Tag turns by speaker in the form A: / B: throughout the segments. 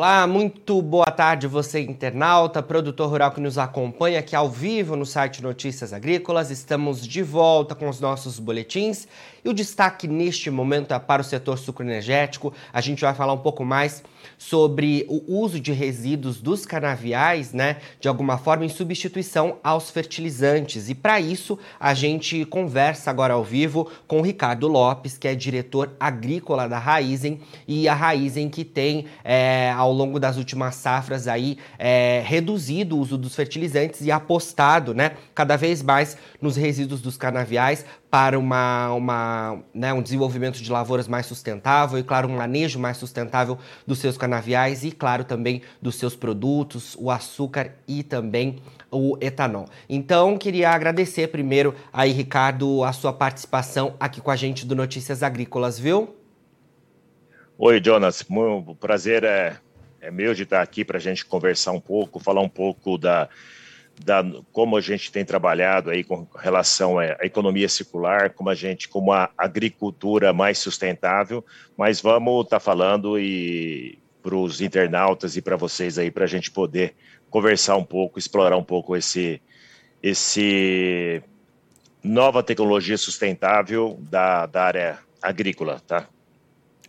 A: Olá, muito boa tarde você internauta, produtor rural que nos acompanha aqui ao vivo no site Notícias Agrícolas. Estamos de volta com os nossos boletins e o destaque neste momento é para o setor sucroenergético. A gente vai falar um pouco mais sobre o uso de resíduos dos canaviais, né, de alguma forma em substituição aos fertilizantes. E para isso, a gente conversa agora ao vivo com o Ricardo Lopes, que é diretor agrícola da Raizen e a Raizen que tem é, ao longo das últimas safras aí é, reduzido o uso dos fertilizantes e apostado, né, cada vez mais nos resíduos dos canaviais para uma, uma, né, um desenvolvimento de lavouras mais sustentável e, claro, um manejo mais sustentável dos seus canaviais e, claro, também dos seus produtos, o açúcar e também o etanol. Então, queria agradecer primeiro aí, Ricardo, a sua participação aqui com a gente do Notícias Agrícolas, viu?
B: Oi, Jonas. O prazer é, é meu de estar aqui para a gente conversar um pouco, falar um pouco da da, como a gente tem trabalhado aí com relação à economia circular, como a gente, como a agricultura mais sustentável, mas vamos estar tá falando e para os internautas e para vocês aí para a gente poder conversar um pouco, explorar um pouco esse esse nova tecnologia sustentável da, da área agrícola, tá?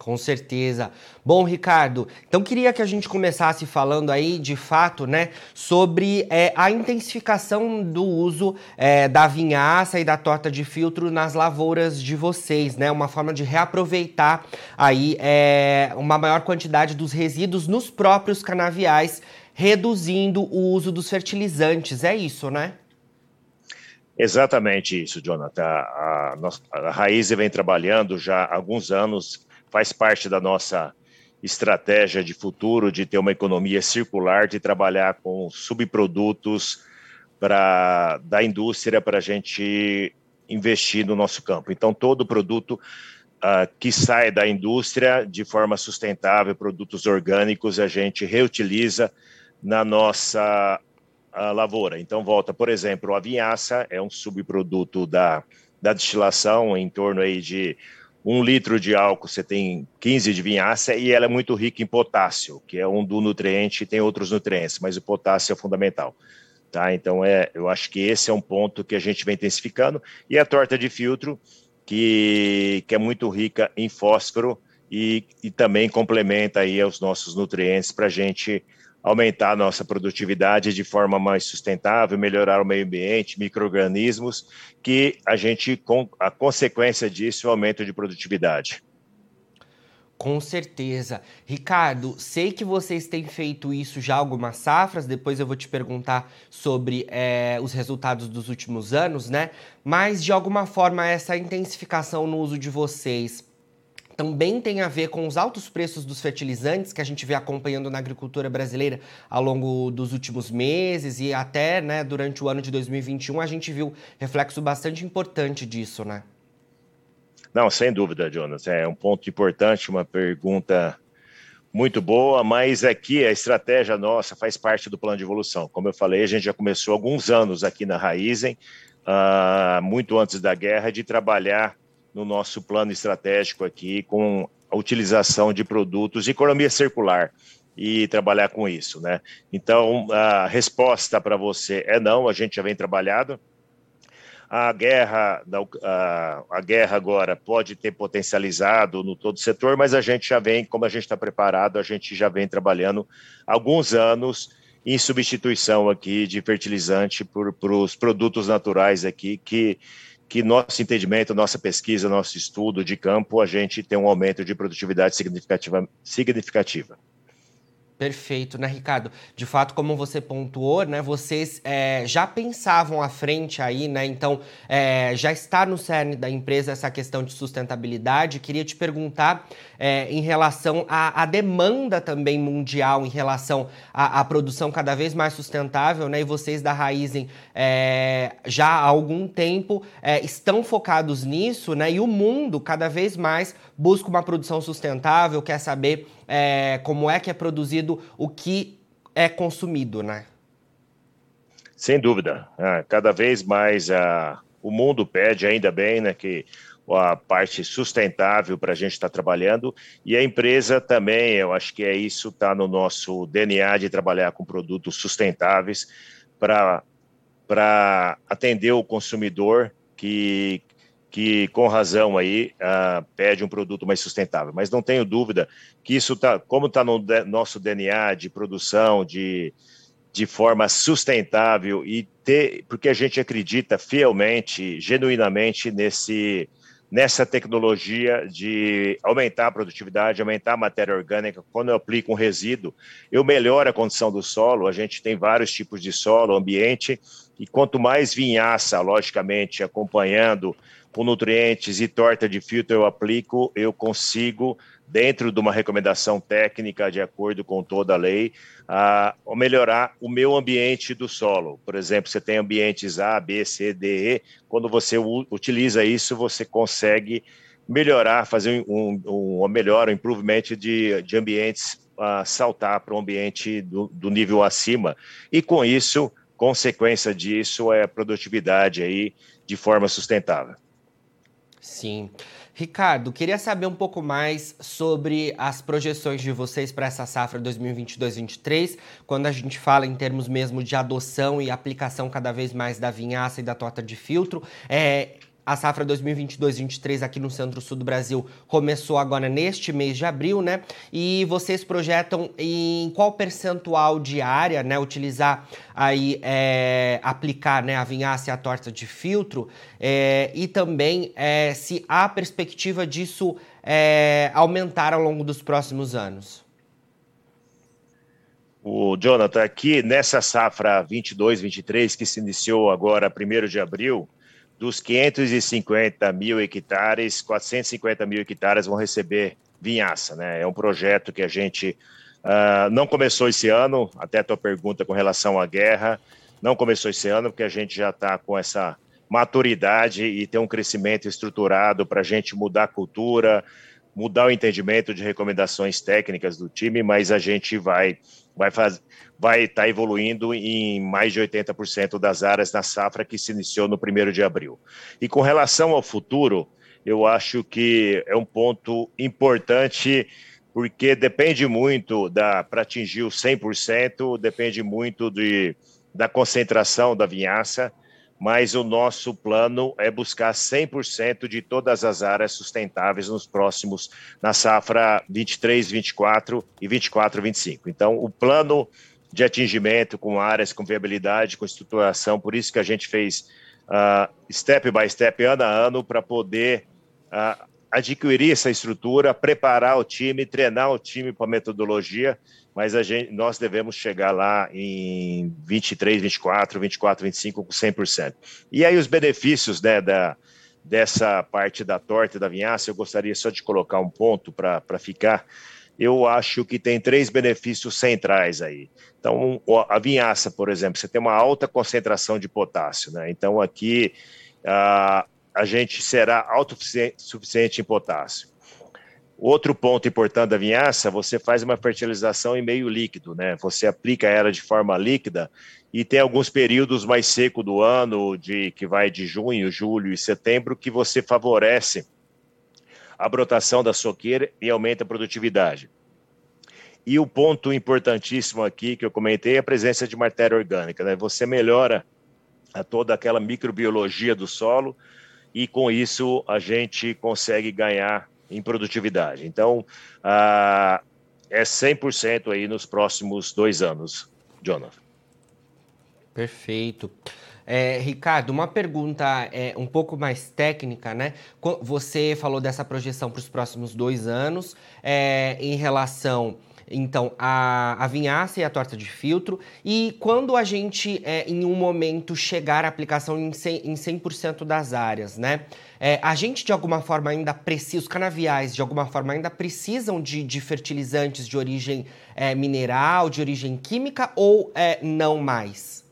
A: Com certeza. Bom, Ricardo, então queria que a gente começasse falando aí, de fato, né, sobre é, a intensificação do uso é, da vinhaça e da torta de filtro nas lavouras de vocês, né? Uma forma de reaproveitar aí é, uma maior quantidade dos resíduos nos próprios canaviais, reduzindo o uso dos fertilizantes. É isso, né?
B: Exatamente isso, Jonathan. A, a, a Raiz vem trabalhando já há alguns anos faz parte da nossa estratégia de futuro de ter uma economia circular, de trabalhar com subprodutos para da indústria para a gente investir no nosso campo. Então, todo produto uh, que sai da indústria de forma sustentável, produtos orgânicos, a gente reutiliza na nossa uh, lavoura. Então, volta, por exemplo, a vinhaça é um subproduto da, da destilação, em torno aí de um litro de álcool você tem 15 de vinhaça e ela é muito rica em potássio, que é um do nutriente, tem outros nutrientes, mas o potássio é fundamental. Tá? Então, é, eu acho que esse é um ponto que a gente vem intensificando. E a torta de filtro, que, que é muito rica em fósforo e, e também complementa aí os nossos nutrientes para a gente aumentar a nossa produtividade de forma mais sustentável, melhorar o meio ambiente, microorganismos, que a gente, com a consequência disso, o aumento de produtividade.
A: Com certeza. Ricardo, sei que vocês têm feito isso já algumas safras, depois eu vou te perguntar sobre é, os resultados dos últimos anos, né? Mas, de alguma forma, essa intensificação no uso de vocês também tem a ver com os altos preços dos fertilizantes que a gente vê acompanhando na agricultura brasileira ao longo dos últimos meses e até né, durante o ano de 2021 a gente viu reflexo bastante importante disso, né?
B: Não, sem dúvida, Jonas. É um ponto importante, uma pergunta muito boa, mas aqui a estratégia nossa faz parte do plano de evolução. Como eu falei, a gente já começou alguns anos aqui na Raizen, uh, muito antes da guerra, de trabalhar no nosso plano estratégico aqui com a utilização de produtos economia circular e trabalhar com isso, né? Então, a resposta para você é não, a gente já vem trabalhando. A guerra, a, a guerra agora pode ter potencializado no todo o setor, mas a gente já vem, como a gente está preparado, a gente já vem trabalhando alguns anos em substituição aqui de fertilizante por os produtos naturais aqui que que nosso entendimento, nossa pesquisa, nosso estudo de campo, a gente tem um aumento de produtividade significativa. significativa.
A: Perfeito, né, Ricardo? De fato, como você pontuou, né, vocês é, já pensavam à frente aí, né? Então, é, já está no cerne da empresa essa questão de sustentabilidade. Queria te perguntar é, em relação à, à, demanda também mundial, em relação à, à, produção cada vez mais sustentável, né? E vocês da Raizen é, já há algum tempo é, estão focados nisso, né? E o mundo cada vez mais busca uma produção sustentável, quer saber é, como é que é produzido o que é consumido, né?
B: Sem dúvida. Ah, cada vez mais a, o mundo pede, ainda bem, né, que a parte sustentável para a gente estar tá trabalhando e a empresa também, eu acho que é isso, está no nosso DNA de trabalhar com produtos sustentáveis para atender o consumidor que, que com razão aí uh, pede um produto mais sustentável. Mas não tenho dúvida que isso está, como está no nosso DNA de produção, de, de forma sustentável e ter, porque a gente acredita fielmente, genuinamente nesse nessa tecnologia de aumentar a produtividade, aumentar a matéria orgânica. Quando eu aplico um resíduo, eu melhoro a condição do solo. A gente tem vários tipos de solo, ambiente, e quanto mais vinhaça, logicamente, acompanhando com nutrientes e torta de filtro eu aplico, eu consigo, dentro de uma recomendação técnica, de acordo com toda a lei, a melhorar o meu ambiente do solo. Por exemplo, você tem ambientes A, B, C, D, E. Quando você utiliza isso, você consegue melhorar, fazer um, um, um melhor, um improvement de, de ambientes, saltar para um ambiente do, do nível acima. E com isso, consequência disso é a produtividade aí de forma sustentável.
A: Sim. Ricardo, queria saber um pouco mais sobre as projeções de vocês para essa safra 2022-23, quando a gente fala em termos mesmo de adoção e aplicação cada vez mais da vinhaça e da torta de filtro. É, a safra 2022-23 aqui no centro-sul do Brasil começou agora neste mês de abril, né? E vocês projetam em qual percentual de área, né, utilizar aí, é, aplicar né, a vinhaça e a torta de filtro é, e também é, se há perspectiva disso é, aumentar ao longo dos próximos anos?
B: O Jonathan, aqui nessa safra 22-23, que se iniciou agora 1 de abril, dos 550 mil hectares, 450 mil hectares vão receber vinhaça, né? É um projeto que a gente uh, não começou esse ano, até a tua pergunta com relação à guerra, não começou esse ano, porque a gente já está com essa maturidade e tem um crescimento estruturado para a gente mudar a cultura, mudar o entendimento de recomendações técnicas do time, mas a gente vai vai fazer vai estar tá evoluindo em mais de 80% das áreas na safra que se iniciou no primeiro de abril. E com relação ao futuro, eu acho que é um ponto importante porque depende muito da para atingir o 100%, depende muito de, da concentração da vinhaça mas o nosso plano é buscar 100% de todas as áreas sustentáveis nos próximos, na safra 23, 24 e 24, 25. Então, o plano de atingimento com áreas com viabilidade, com estruturação, por isso que a gente fez uh, step by step, ano a ano, para poder uh, adquirir essa estrutura, preparar o time, treinar o time para a metodologia, mas a gente, nós devemos chegar lá em 23, 24, 24, 25 com 100%. E aí os benefícios né, da, dessa parte da torta e da vinhaça, eu gostaria só de colocar um ponto para ficar. Eu acho que tem três benefícios centrais aí. Então, a vinhaça, por exemplo, você tem uma alta concentração de potássio, né? Então, aqui a, a gente será autossuficiente em potássio. Outro ponto importante da vinhaça, você faz uma fertilização em meio líquido, né? Você aplica ela de forma líquida e tem alguns períodos mais secos do ano, de que vai de junho, julho e setembro, que você favorece a brotação da soqueira e aumenta a produtividade. E o ponto importantíssimo aqui que eu comentei é a presença de matéria orgânica, né? Você melhora a toda aquela microbiologia do solo e com isso a gente consegue ganhar em produtividade. Então, ah, é 100% aí nos próximos dois anos, Jonathan.
A: Perfeito. É, Ricardo, uma pergunta é, um pouco mais técnica, né? Você falou dessa projeção para os próximos dois anos é, em relação então, a, a vinhaça e a torta de filtro. E quando a gente, é, em um momento, chegar à aplicação em 100%, em 100 das áreas, né? É, a gente, de alguma forma, ainda precisa, os canaviais, de alguma forma, ainda precisam de, de fertilizantes de origem é, mineral, de origem química ou é, não mais?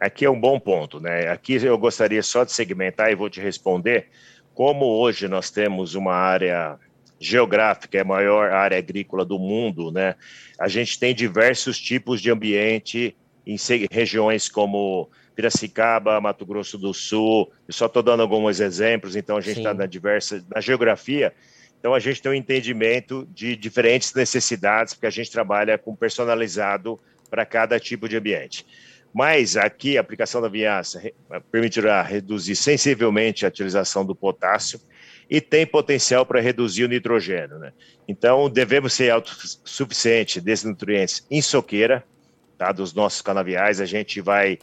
B: Aqui é um bom ponto, né? Aqui eu gostaria só de segmentar e vou te responder. Como hoje nós temos uma área geográfica, é a maior área agrícola do mundo, né? A gente tem diversos tipos de ambiente em regiões como Piracicaba, Mato Grosso do Sul. Eu só estou dando alguns exemplos, então a gente está na diversa na geografia. Então a gente tem um entendimento de diferentes necessidades, porque a gente trabalha com personalizado para cada tipo de ambiente. Mas aqui a aplicação da vinhaça permitirá reduzir sensivelmente a utilização do potássio e tem potencial para reduzir o nitrogênio. Né? Então devemos ser autossuficientes desses nutrientes em soqueira, tá? dos nossos canaviais, a gente vai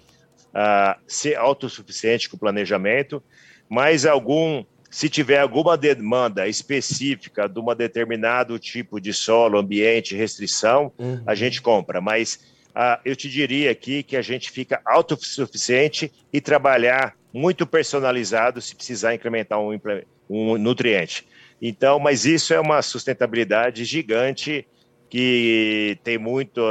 B: uh, ser autossuficiente com o planejamento, mas algum, se tiver alguma demanda específica de um determinado tipo de solo, ambiente, restrição, uhum. a gente compra, mas uh, eu te diria aqui que a gente fica autossuficiente e trabalhar muito personalizado se precisar incrementar um, um nutriente. Então, mas isso é uma sustentabilidade gigante que tem muito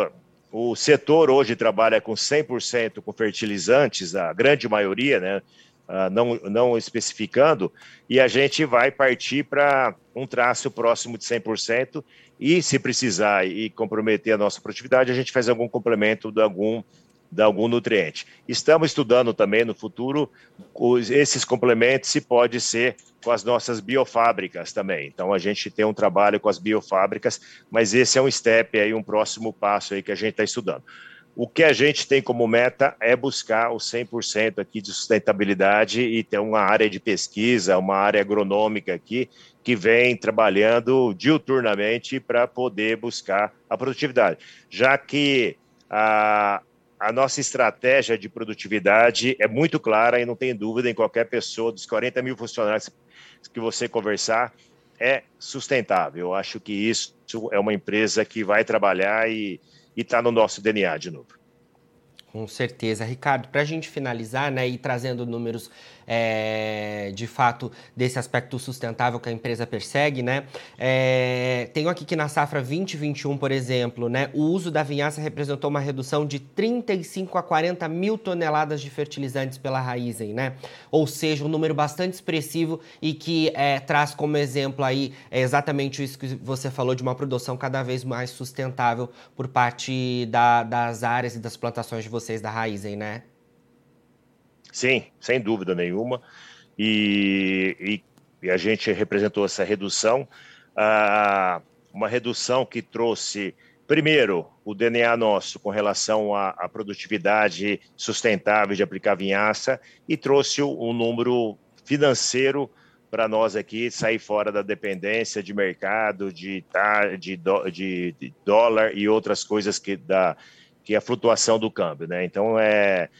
B: o setor hoje trabalha com 100% com fertilizantes, a grande maioria, né? Uh, não, não especificando, e a gente vai partir para um traço próximo de 100%, e se precisar e comprometer a nossa produtividade, a gente faz algum complemento de algum de algum nutriente. Estamos estudando também no futuro os, esses complementos se pode ser com as nossas biofábricas também. Então a gente tem um trabalho com as biofábricas, mas esse é um step aí, um próximo passo aí que a gente está estudando. O que a gente tem como meta é buscar o 100% aqui de sustentabilidade e ter uma área de pesquisa, uma área agronômica aqui que vem trabalhando diuturnamente para poder buscar a produtividade, já que a, a nossa estratégia de produtividade é muito clara e não tem dúvida em qualquer pessoa dos 40 mil funcionários que você conversar é sustentável. Eu acho que isso é uma empresa que vai trabalhar e está no nosso DNA de novo.
A: Com certeza. Ricardo, para a gente finalizar né, e trazendo números é, de fato desse aspecto sustentável que a empresa persegue, né? É, tenho aqui que na safra 2021, por exemplo, né, o uso da vinhaça representou uma redução de 35 a 40 mil toneladas de fertilizantes pela Raizen, né? Ou seja, um número bastante expressivo e que é, traz como exemplo aí é exatamente isso que você falou de uma produção cada vez mais sustentável por parte da, das áreas e das plantações de vocês da Raizen, né?
B: Sim, sem dúvida nenhuma. E, e, e a gente representou essa redução, ah, uma redução que trouxe, primeiro, o DNA nosso com relação à, à produtividade sustentável de aplicar vinhaça e trouxe um número financeiro para nós aqui sair fora da dependência de mercado, de, de, de, de dólar e outras coisas que da que é a flutuação do câmbio, né? Então é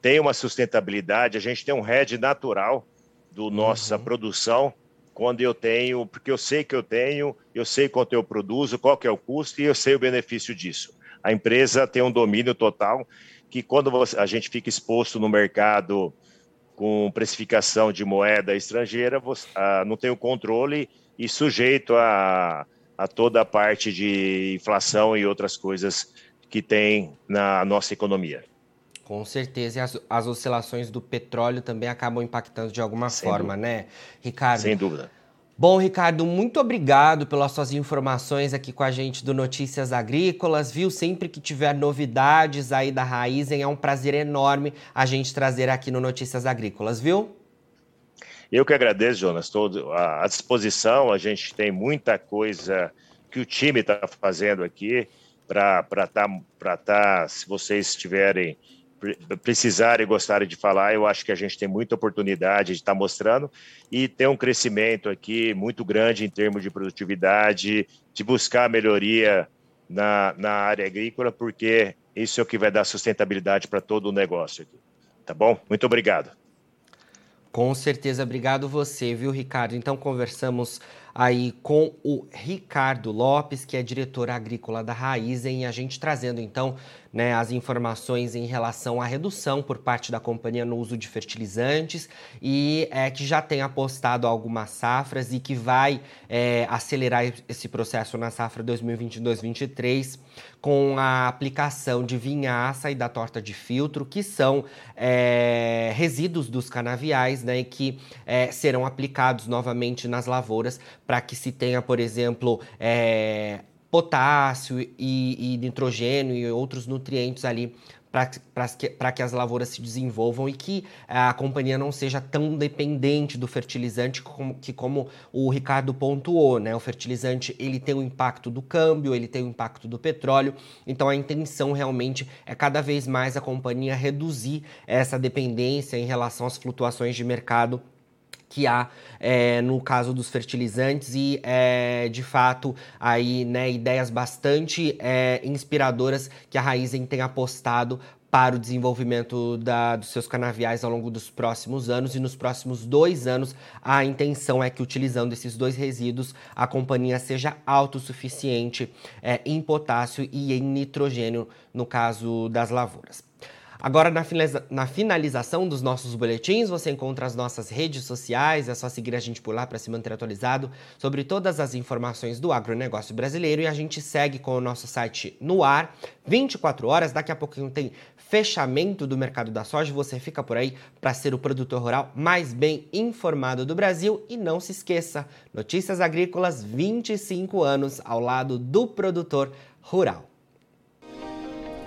B: tem uma sustentabilidade, a gente tem um hedge natural do nossa uhum. produção, quando eu tenho, porque eu sei que eu tenho, eu sei quanto eu produzo, qual que é o custo e eu sei o benefício disso. A empresa tem um domínio total que quando a gente fica exposto no mercado com precificação de moeda estrangeira, você, ah, não tem o controle e sujeito a, a toda a parte de inflação e outras coisas que tem na nossa economia.
A: Com certeza, e as, as oscilações do petróleo também acabam impactando de alguma Sem forma, dúvida. né, Ricardo?
B: Sem dúvida.
A: Bom, Ricardo, muito obrigado pelas suas informações aqui com a gente do Notícias Agrícolas, viu? Sempre que tiver novidades aí da Raizen, é um prazer enorme a gente trazer aqui no Notícias Agrícolas, viu?
B: Eu que agradeço, Jonas, estou à disposição, a gente tem muita coisa que o time está fazendo aqui para estar, tá, tá, se vocês tiverem precisarem e gostarem de falar, eu acho que a gente tem muita oportunidade de estar tá mostrando e tem um crescimento aqui muito grande em termos de produtividade, de buscar melhoria na, na área agrícola, porque isso é o que vai dar sustentabilidade para todo o negócio aqui. Tá bom? Muito obrigado.
A: Com certeza, obrigado você, viu, Ricardo? Então conversamos aí com o Ricardo Lopes, que é diretor agrícola da Raizen, e a gente trazendo então né, as informações em relação à redução por parte da companhia no uso de fertilizantes e é, que já tem apostado algumas safras e que vai é, acelerar esse processo na safra 2022-2023 com a aplicação de vinhaça e da torta de filtro, que são é, resíduos dos canaviais, né, e que é, serão aplicados novamente nas lavouras para que se tenha, por exemplo, é, potássio e, e nitrogênio e outros nutrientes ali para que, que as lavouras se desenvolvam e que a companhia não seja tão dependente do fertilizante como, que como o Ricardo pontuou, né? O fertilizante ele tem o impacto do câmbio, ele tem o impacto do petróleo, então a intenção realmente é cada vez mais a companhia reduzir essa dependência em relação às flutuações de mercado que há é, no caso dos fertilizantes e é, de fato aí né, ideias bastante é, inspiradoras que a Raizen tem apostado para o desenvolvimento da, dos seus canaviais ao longo dos próximos anos e nos próximos dois anos a intenção é que utilizando esses dois resíduos a companhia seja autossuficiente é, em potássio e em nitrogênio no caso das lavouras. Agora, na, finaliza na finalização dos nossos boletins, você encontra as nossas redes sociais, é só seguir a gente por lá para se manter atualizado sobre todas as informações do agronegócio brasileiro e a gente segue com o nosso site no ar, 24 horas, daqui a pouquinho tem fechamento do mercado da soja, você fica por aí para ser o produtor rural mais bem informado do Brasil. E não se esqueça, Notícias Agrícolas 25 anos ao lado do produtor rural.